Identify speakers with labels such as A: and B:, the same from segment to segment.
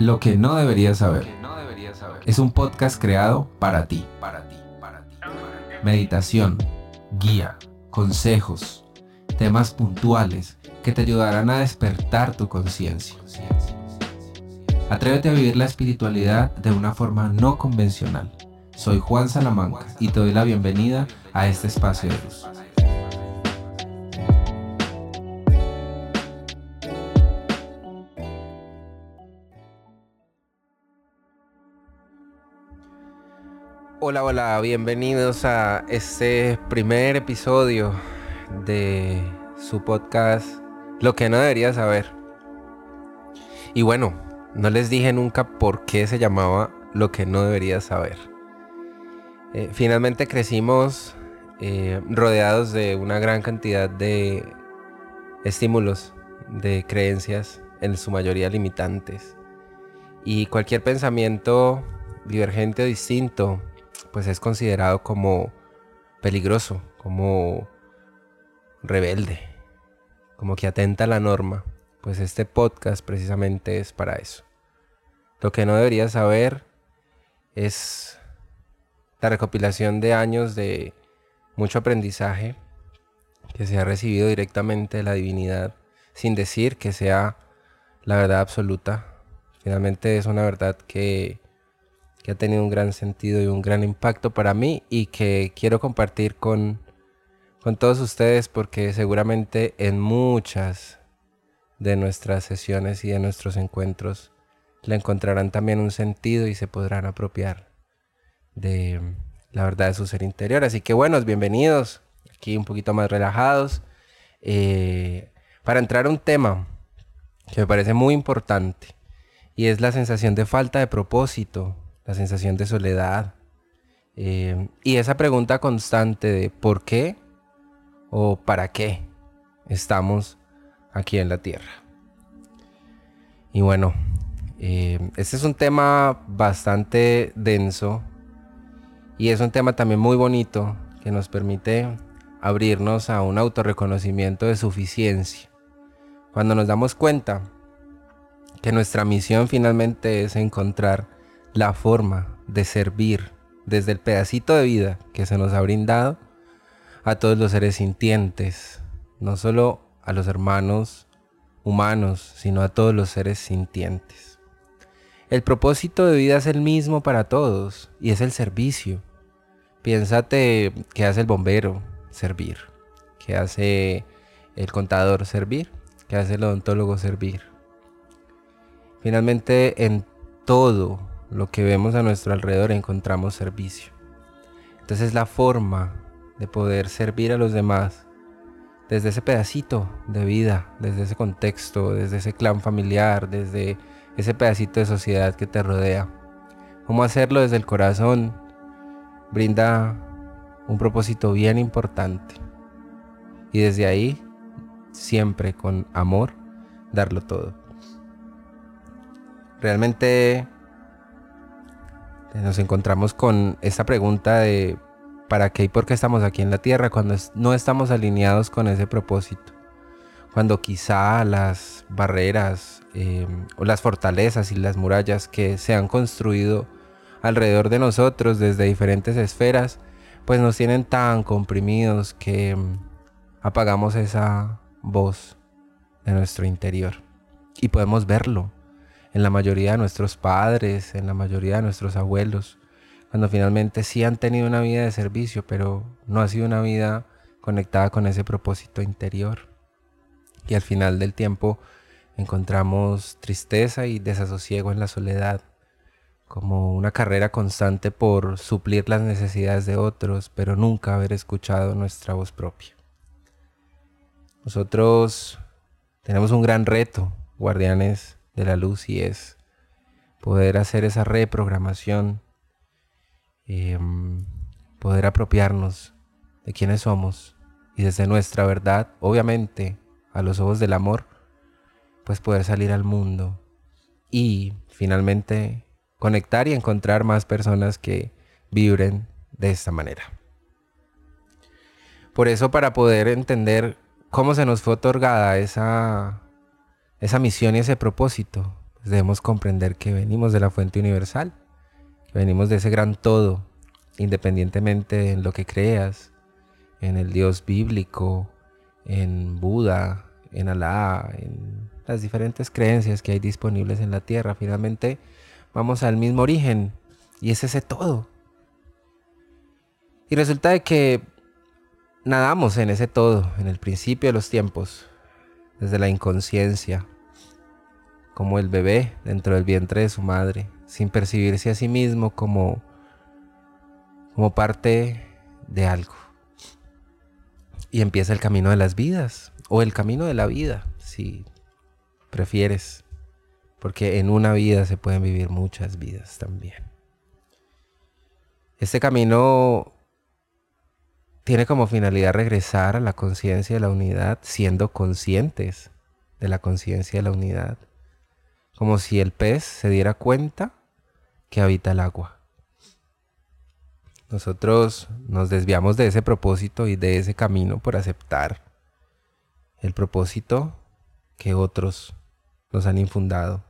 A: Lo que no deberías saber. Es un podcast creado para ti, para ti, para ti. Meditación, guía, consejos, temas puntuales que te ayudarán a despertar tu conciencia. Atrévete a vivir la espiritualidad de una forma no convencional. Soy Juan Salamanca y te doy la bienvenida a este espacio de luz. Hola, hola, bienvenidos a este primer episodio de su podcast Lo que no debería saber. Y bueno, no les dije nunca por qué se llamaba Lo que no debería saber. Eh, finalmente crecimos eh, rodeados de una gran cantidad de estímulos, de creencias, en su mayoría limitantes. Y cualquier pensamiento divergente o distinto pues es considerado como peligroso, como rebelde, como que atenta a la norma. Pues este podcast precisamente es para eso. Lo que no deberías saber es la recopilación de años de mucho aprendizaje que se ha recibido directamente de la divinidad, sin decir que sea la verdad absoluta. Finalmente es una verdad que que ha tenido un gran sentido y un gran impacto para mí y que quiero compartir con, con todos ustedes porque seguramente en muchas de nuestras sesiones y de nuestros encuentros le encontrarán también un sentido y se podrán apropiar de la verdad de su ser interior. Así que buenos, bienvenidos, aquí un poquito más relajados, eh, para entrar a un tema que me parece muy importante y es la sensación de falta de propósito la sensación de soledad. Eh, y esa pregunta constante de por qué o para qué estamos aquí en la Tierra. Y bueno, eh, este es un tema bastante denso y es un tema también muy bonito que nos permite abrirnos a un autorreconocimiento de suficiencia. Cuando nos damos cuenta que nuestra misión finalmente es encontrar la forma de servir desde el pedacito de vida que se nos ha brindado a todos los seres sintientes, no solo a los hermanos humanos, sino a todos los seres sintientes. El propósito de vida es el mismo para todos y es el servicio. Piénsate que hace el bombero, servir. Que hace el contador, servir. Que hace el odontólogo, servir. Finalmente en todo lo que vemos a nuestro alrededor encontramos servicio. Entonces la forma de poder servir a los demás desde ese pedacito de vida, desde ese contexto, desde ese clan familiar, desde ese pedacito de sociedad que te rodea. Cómo hacerlo desde el corazón brinda un propósito bien importante. Y desde ahí, siempre con amor, darlo todo. Realmente nos encontramos con esta pregunta de ¿para qué y por qué estamos aquí en la Tierra cuando no estamos alineados con ese propósito? Cuando quizá las barreras em, o las fortalezas y las murallas que se han construido alrededor de nosotros desde diferentes esferas, pues nos tienen tan comprimidos que em, apagamos esa voz de nuestro interior. Y podemos verlo, en la mayoría de nuestros padres, en la mayoría de nuestros abuelos, cuando finalmente sí han tenido una vida de servicio, pero no ha sido una vida conectada con ese propósito interior. Y al final del tiempo encontramos tristeza y desasosiego en la soledad, como una carrera constante por suplir las necesidades de otros, pero nunca haber escuchado nuestra voz propia. Nosotros tenemos un gran reto, guardianes de la luz y es poder hacer esa reprogramación, em, poder apropiarnos de quienes somos y desde nuestra verdad, obviamente a los ojos del amor, pues poder salir al mundo y finalmente conectar y encontrar más personas que vibren de esta manera. Por eso para poder entender cómo se nos fue otorgada esa esa misión y ese propósito, debemos comprender que venimos de la fuente universal, venimos de ese gran todo, independientemente en lo que creas, en el Dios bíblico, en Buda, en Alá, en las diferentes creencias que hay disponibles en la tierra. Finalmente vamos al mismo origen y es ese todo. Y resulta de que nadamos en ese todo, en el principio de los tiempos, desde la inconsciencia, como el bebé dentro del vientre de su madre, sin percibirse a sí mismo como, como parte de algo. Y empieza el camino de las vidas, o el camino de la vida, si prefieres, porque en una vida se pueden vivir muchas vidas también. Este camino tiene como finalidad regresar a la conciencia de la unidad, siendo conscientes de la conciencia de la unidad, como si el pez se diera cuenta que habita el agua. Nosotros nos desviamos de ese propósito y de ese camino por aceptar el propósito que otros nos han infundado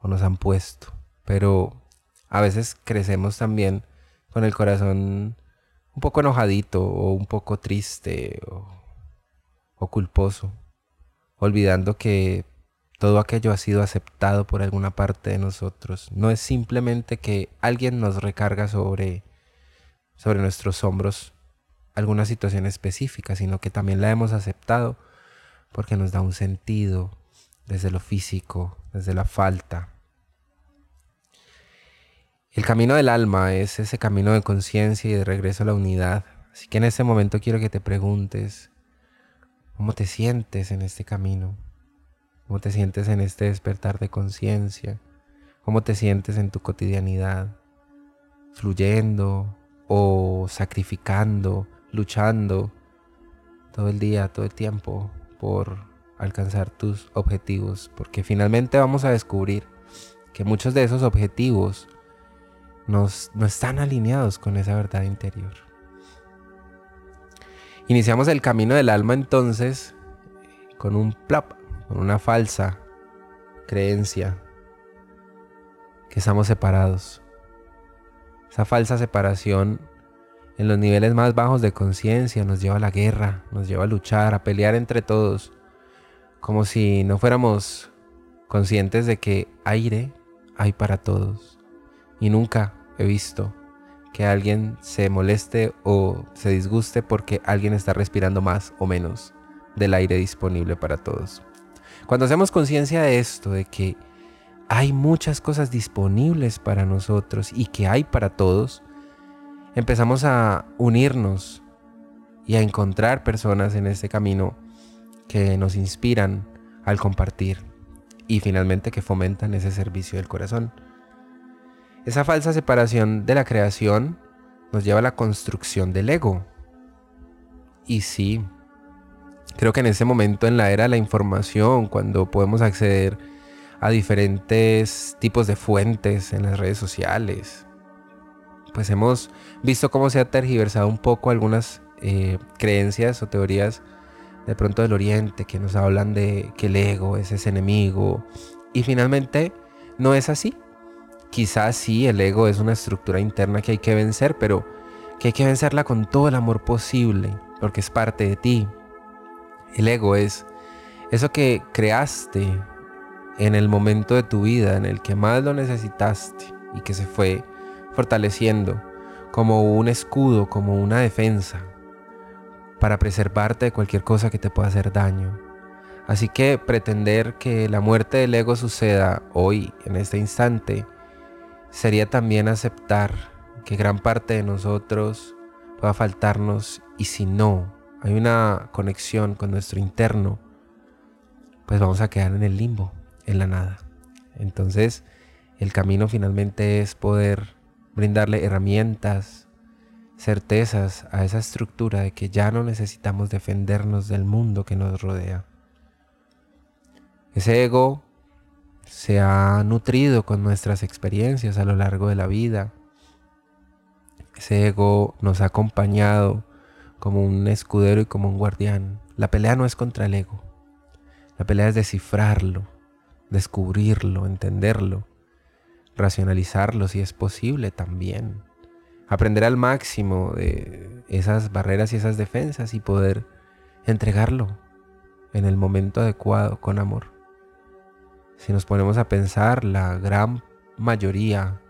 A: o nos han puesto. Pero a veces crecemos también con el corazón un poco enojadito o un poco triste o, culposo, olvidando que todo aquello ha sido aceptado por alguna parte de nosotros. No es simplemente que alguien nos recarga sobre, sobre nuestros hombros alguna situación específica, sino que también la hemos aceptado porque nos da un sentido desde lo físico, desde la falta, el camino del alma es ese camino de conciencia y de regreso a la unidad. Así que en este momento quiero que te preguntes, ¿cómo te sientes en este camino? ¿Cómo te sientes en este despertar de conciencia? ¿Cómo te sientes en tu cotidianidad? ¿Fluyendo o sacrificando, luchando todo el día, todo el tiempo por alcanzar tus objetivos? Porque finalmente vamos a descubrir que muchos de esos objetivos no están alineados con esa verdad interior. Iniciamos el camino del alma entonces con un plop, con una falsa creencia que estamos separados. Esa falsa separación en los niveles más bajos de conciencia nos lleva a la guerra, nos lleva a luchar, a pelear entre todos, como si no fuéramos conscientes de que aire hay para todos y nunca he visto que alguien se moleste o se disguste porque alguien está respirando más o menos del aire disponible para todos. Cuando hacemos conciencia de esto, de que hay muchas cosas disponibles para nosotros y que hay para todos, empezamos a unirnos y a encontrar personas en este camino que nos inspiran al compartir y finalmente que fomentan ese servicio del corazón. Esa falsa separación de la creación nos lleva a la construcción del ego. Y sí, creo que en ese momento en la era de la información, cuando podemos acceder a diferentes tipos de fuentes en las redes sociales, pues hemos visto cómo se ha tergiversado un poco algunas eh, creencias o teorías de pronto del oriente que nos hablan de que el ego es ese enemigo y finalmente no es así. Quizás sí, el ego es una estructura interna que hay que vencer, pero que hay que vencerla con todo el amor posible, porque es parte de ti. El ego es eso que creaste en el momento de tu vida en el que más lo necesitaste y que se fue fortaleciendo como un escudo, como una defensa para preservarte de cualquier cosa que te pueda hacer daño. Así que pretender que la muerte del ego suceda hoy, en este instante, sería también aceptar que gran parte de nosotros pueda faltarnos y si no hay una conexión con nuestro interno, pues vamos a quedar en el limbo, en la nada. Entonces, el camino finalmente es poder brindarle herramientas, certezas a esa estructura de que ya no necesitamos defendernos del mundo que nos rodea. Ese ego se ha nutrido con nuestras experiencias a lo largo de la vida. Ese ego nos ha acompañado como un escudero y como un guardián. La pelea no es contra el ego. La pelea es descifrarlo, descubrirlo, entenderlo, racionalizarlo si es posible también. Aprender al máximo de esas barreras y esas defensas y poder entregarlo en el momento adecuado con amor. Si nos ponemos a pensar, la gran mayoría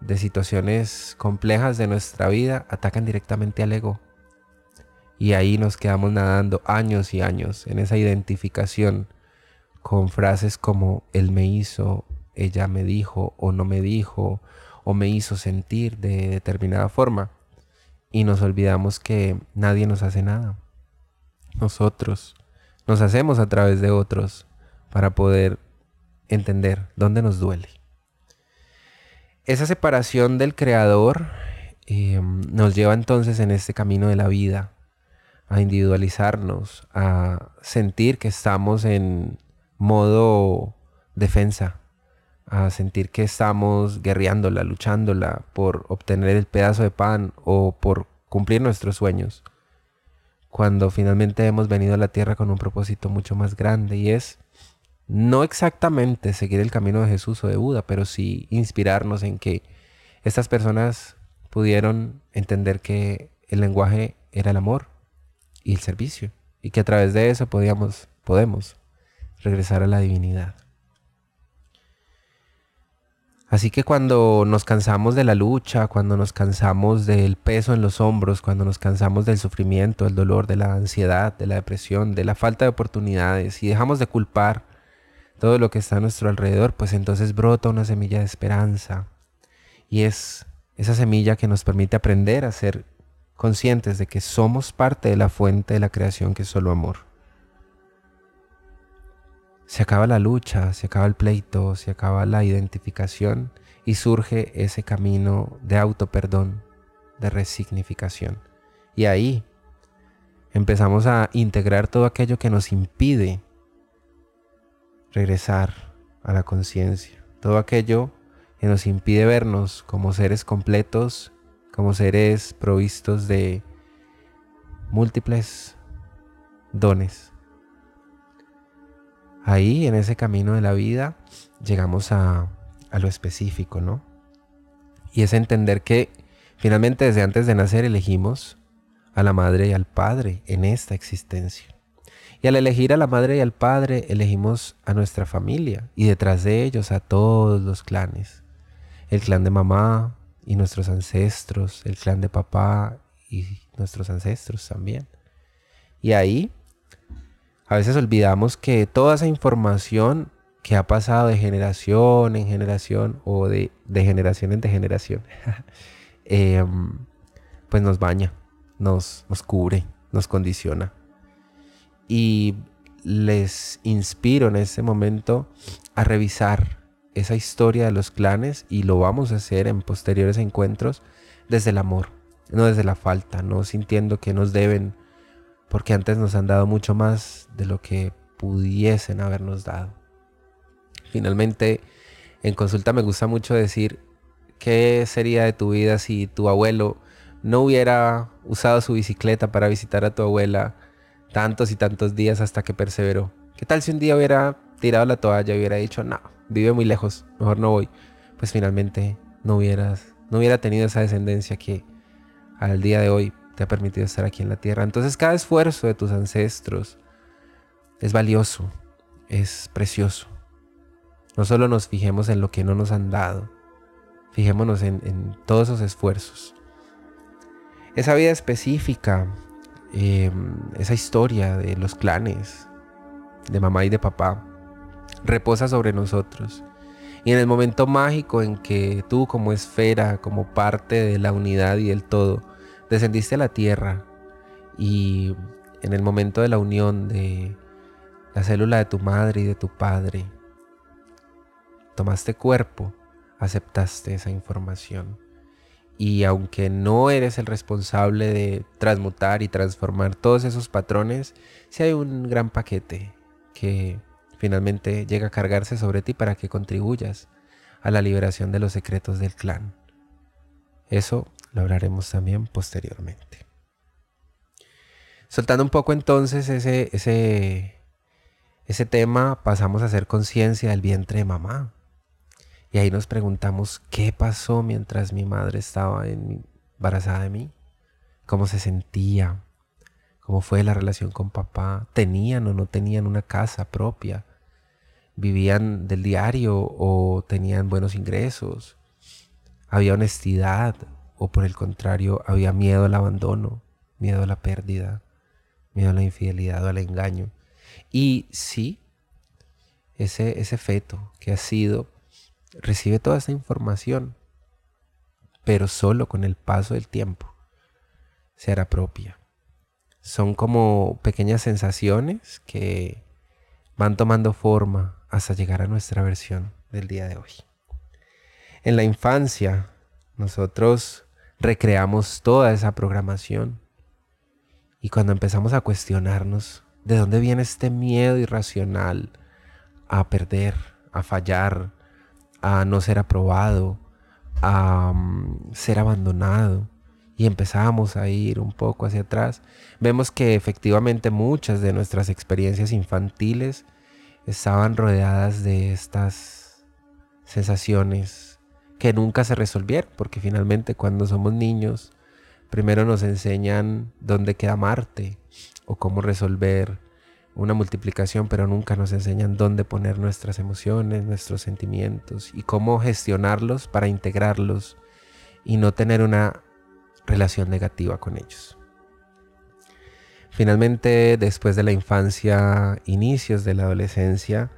A: de situaciones complejas de nuestra vida atacan directamente al ego. Y ahí nos quedamos nadando años y años en esa identificación con frases como él me hizo, ella me dijo o no me dijo o me hizo sentir de determinada forma. Y nos olvidamos que nadie nos hace nada. Nosotros nos hacemos a través de otros para poder entender dónde nos duele. Esa separación del creador em, nos lleva entonces en este camino de la vida a individualizarnos, a sentir que estamos en modo defensa, a sentir que estamos guerreándola, luchándola por obtener el pedazo de pan o por cumplir nuestros sueños, cuando finalmente hemos venido a la tierra con un propósito mucho más grande y es no exactamente seguir el camino de Jesús o de Buda, pero sí inspirarnos en que estas personas pudieron entender que el lenguaje era el amor y el servicio, y que a través de eso podíamos, podemos regresar a la divinidad. Así que cuando nos cansamos de la lucha, cuando nos cansamos del peso en los hombros, cuando nos cansamos del sufrimiento, del dolor, de la ansiedad, de la depresión, de la falta de oportunidades y dejamos de culpar todo lo que está a nuestro alrededor, pues entonces brota una semilla de esperanza. Y es esa semilla que nos permite aprender a ser conscientes de que somos parte de la fuente de la creación que es solo amor. Se acaba la lucha, se acaba el pleito, se acaba la identificación y surge ese camino de auto-perdón, de resignificación. Y ahí empezamos a integrar todo aquello que nos impide regresar a la conciencia. Todo aquello que nos impide vernos como seres completos, como seres provistos de múltiples dones. Ahí, en ese camino de la vida, llegamos a, lo específico, ¿no? Y es entender que finalmente desde antes de nacer elegimos a la madre y al padre en esta existencia. Y al elegir a la madre y al padre, elegimos a nuestra familia y detrás de ellos a todos los clanes. El clan de mamá y nuestros ancestros, el clan de papá y nuestros ancestros también. Y ahí a veces olvidamos que toda esa información que ha pasado de generación en generación o de, generación en generación, em, pues nos baña, nos, nos cubre, nos condiciona y les inspiro en este momento a revisar esa historia de los clanes y lo vamos a hacer en posteriores encuentros desde el amor, no desde la falta, no sintiendo que nos deben, porque antes nos han dado mucho más de lo que pudiesen habernos dado. Finalmente, en consulta me gusta mucho decir, ¿qué sería de tu vida si tu abuelo no hubiera usado su bicicleta para visitar a tu abuela? tantos y tantos días hasta que perseveró. ¿Qué tal si un día hubiera tirado la toalla y hubiera dicho, no, vive muy lejos, mejor no voy? Pues finalmente no hubieras, no hubiera tenido esa descendencia que al día de hoy te ha permitido estar aquí en la tierra. Entonces cada esfuerzo de tus ancestros es valioso, es precioso. No solo nos fijemos en lo que no nos han dado, fijémonos en, todos esos esfuerzos. Esa vida específica Em, esa historia de los clanes, de mamá y de papá, reposa sobre nosotros. Y en el momento mágico en que tú como esfera, como parte de la unidad y del todo, descendiste a la tierra y en el momento de la unión de la célula de tu madre y de tu padre, tomaste cuerpo, aceptaste esa información y aunque no eres el responsable de transmutar y transformar todos esos patrones, sí hay un gran paquete que finalmente llega a cargarse sobre ti para que contribuyas a la liberación de los secretos del clan. Eso lo hablaremos también posteriormente. Soltando un poco entonces ese, ese, ese tema pasamos a hacer conciencia del vientre de mamá. Y ahí nos preguntamos qué pasó mientras mi madre estaba embarazada de mí, cómo se sentía, cómo fue la relación con papá, tenían o no tenían una casa propia, vivían del diario o tenían buenos ingresos, había honestidad o por el contrario había miedo al abandono, miedo a la pérdida, miedo a la infidelidad o al engaño. Y sí, ese, ese feto que ha sido recibe toda esta información, pero solo con el paso del tiempo se hará propia. Son como pequeñas sensaciones que van tomando forma hasta llegar a nuestra versión del día de hoy. En la infancia, nosotros recreamos toda esa programación y cuando empezamos a cuestionarnos de dónde viene este miedo irracional a perder, a fallar, a no ser aprobado, a mm, ser abandonado, y empezamos a ir un poco hacia atrás, vemos que efectivamente muchas de nuestras experiencias infantiles estaban rodeadas de estas sensaciones que nunca se resolvieron, porque finalmente cuando somos niños, primero nos enseñan dónde queda Marte o cómo resolver una multiplicación, pero nunca nos enseñan dónde poner nuestras emociones, nuestros sentimientos y cómo gestionarlos para integrarlos y no tener una relación negativa con ellos. Finalmente, después de la infancia, inicios de la adolescencia,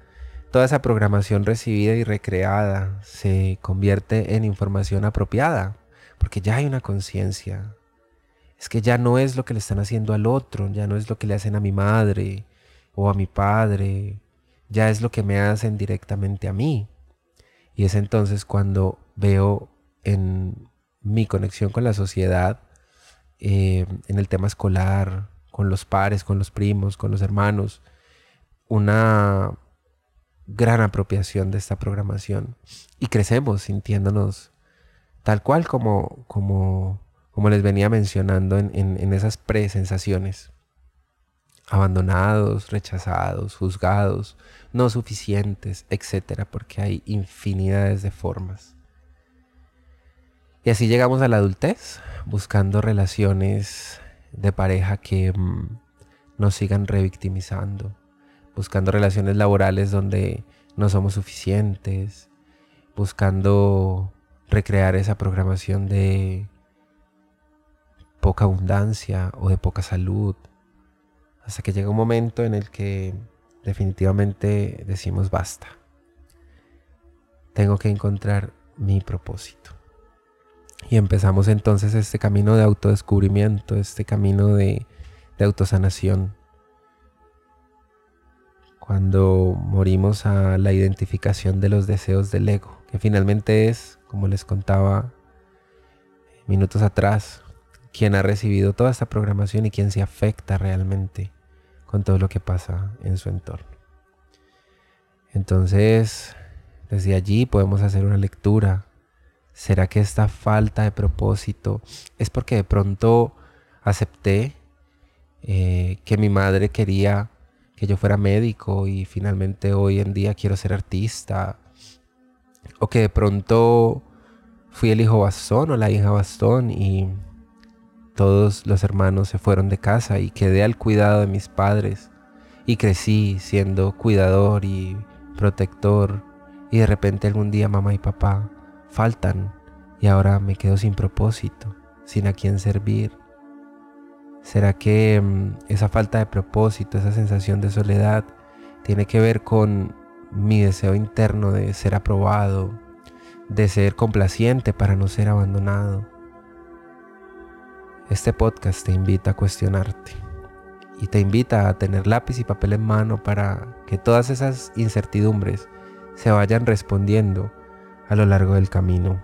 A: toda esa programación recibida y recreada se convierte en información apropiada, porque ya hay una conciencia. Es que ya no es lo que le están haciendo al otro, ya no es lo que le hacen a mi madre, o a mi padre, ya es lo que me hacen directamente a mí. Y es entonces cuando veo en mi conexión con la sociedad, eh, en el tema escolar, con los pares, con los primos, con los hermanos, una gran apropiación de esta programación. Y crecemos sintiéndonos tal cual como, como, como les venía mencionando en, en, en esas presensaciones abandonados, rechazados, juzgados, no suficientes, etcétera, porque hay infinidades de formas. Y así llegamos a la adultez, buscando relaciones de pareja que mm, nos sigan revictimizando, buscando relaciones laborales donde no somos suficientes, buscando recrear esa programación de poca abundancia o de poca salud, hasta que llega un momento en el que definitivamente decimos basta. Tengo que encontrar mi propósito. Y empezamos entonces este camino de autodescubrimiento, este camino de, de autosanación. Cuando morimos a la identificación de los deseos del ego, que finalmente es, como les contaba minutos atrás, quien ha recibido toda esta programación y quien se afecta realmente con todo lo que pasa en su entorno. Entonces, desde allí podemos hacer una lectura. ¿Será que esta falta de propósito es porque de pronto acepté eh, que mi madre quería que yo fuera médico y finalmente hoy en día quiero ser artista? ¿O que de pronto fui el hijo bastón o la hija bastón y todos los hermanos se fueron de casa y quedé al cuidado de mis padres y crecí siendo cuidador y protector y de repente algún día mamá y papá faltan y ahora me quedo sin propósito, sin a quién servir. ¿Será que mm, esa falta de propósito, esa sensación de soledad tiene que ver con mi deseo interno de ser aprobado, de ser complaciente para no ser abandonado? Este podcast te invita a cuestionarte y te invita a tener lápiz y papel en mano para que todas esas incertidumbres se vayan respondiendo a lo largo del camino.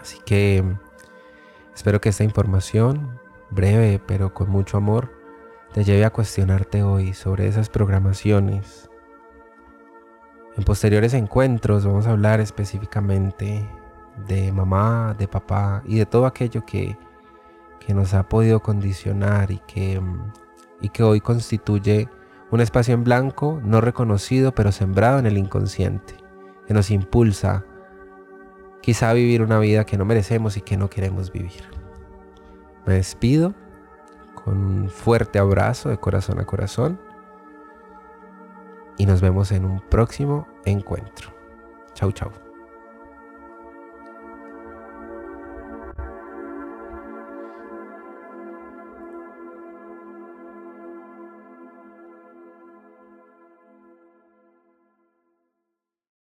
A: Así que espero que esta información, breve pero con mucho amor, te lleve a cuestionarte hoy sobre esas programaciones. En posteriores encuentros vamos a hablar específicamente de mamá, de papá y de todo aquello que que nos ha podido condicionar y que, y que hoy constituye Un espacio en blanco, no reconocido, pero sembrado en el inconsciente, que nos impulsa quizá a vivir una vida que no merecemos y que no queremos vivir. Me despido con un fuerte abrazo de corazón a corazón y nos vemos en un próximo encuentro. Chau, chau.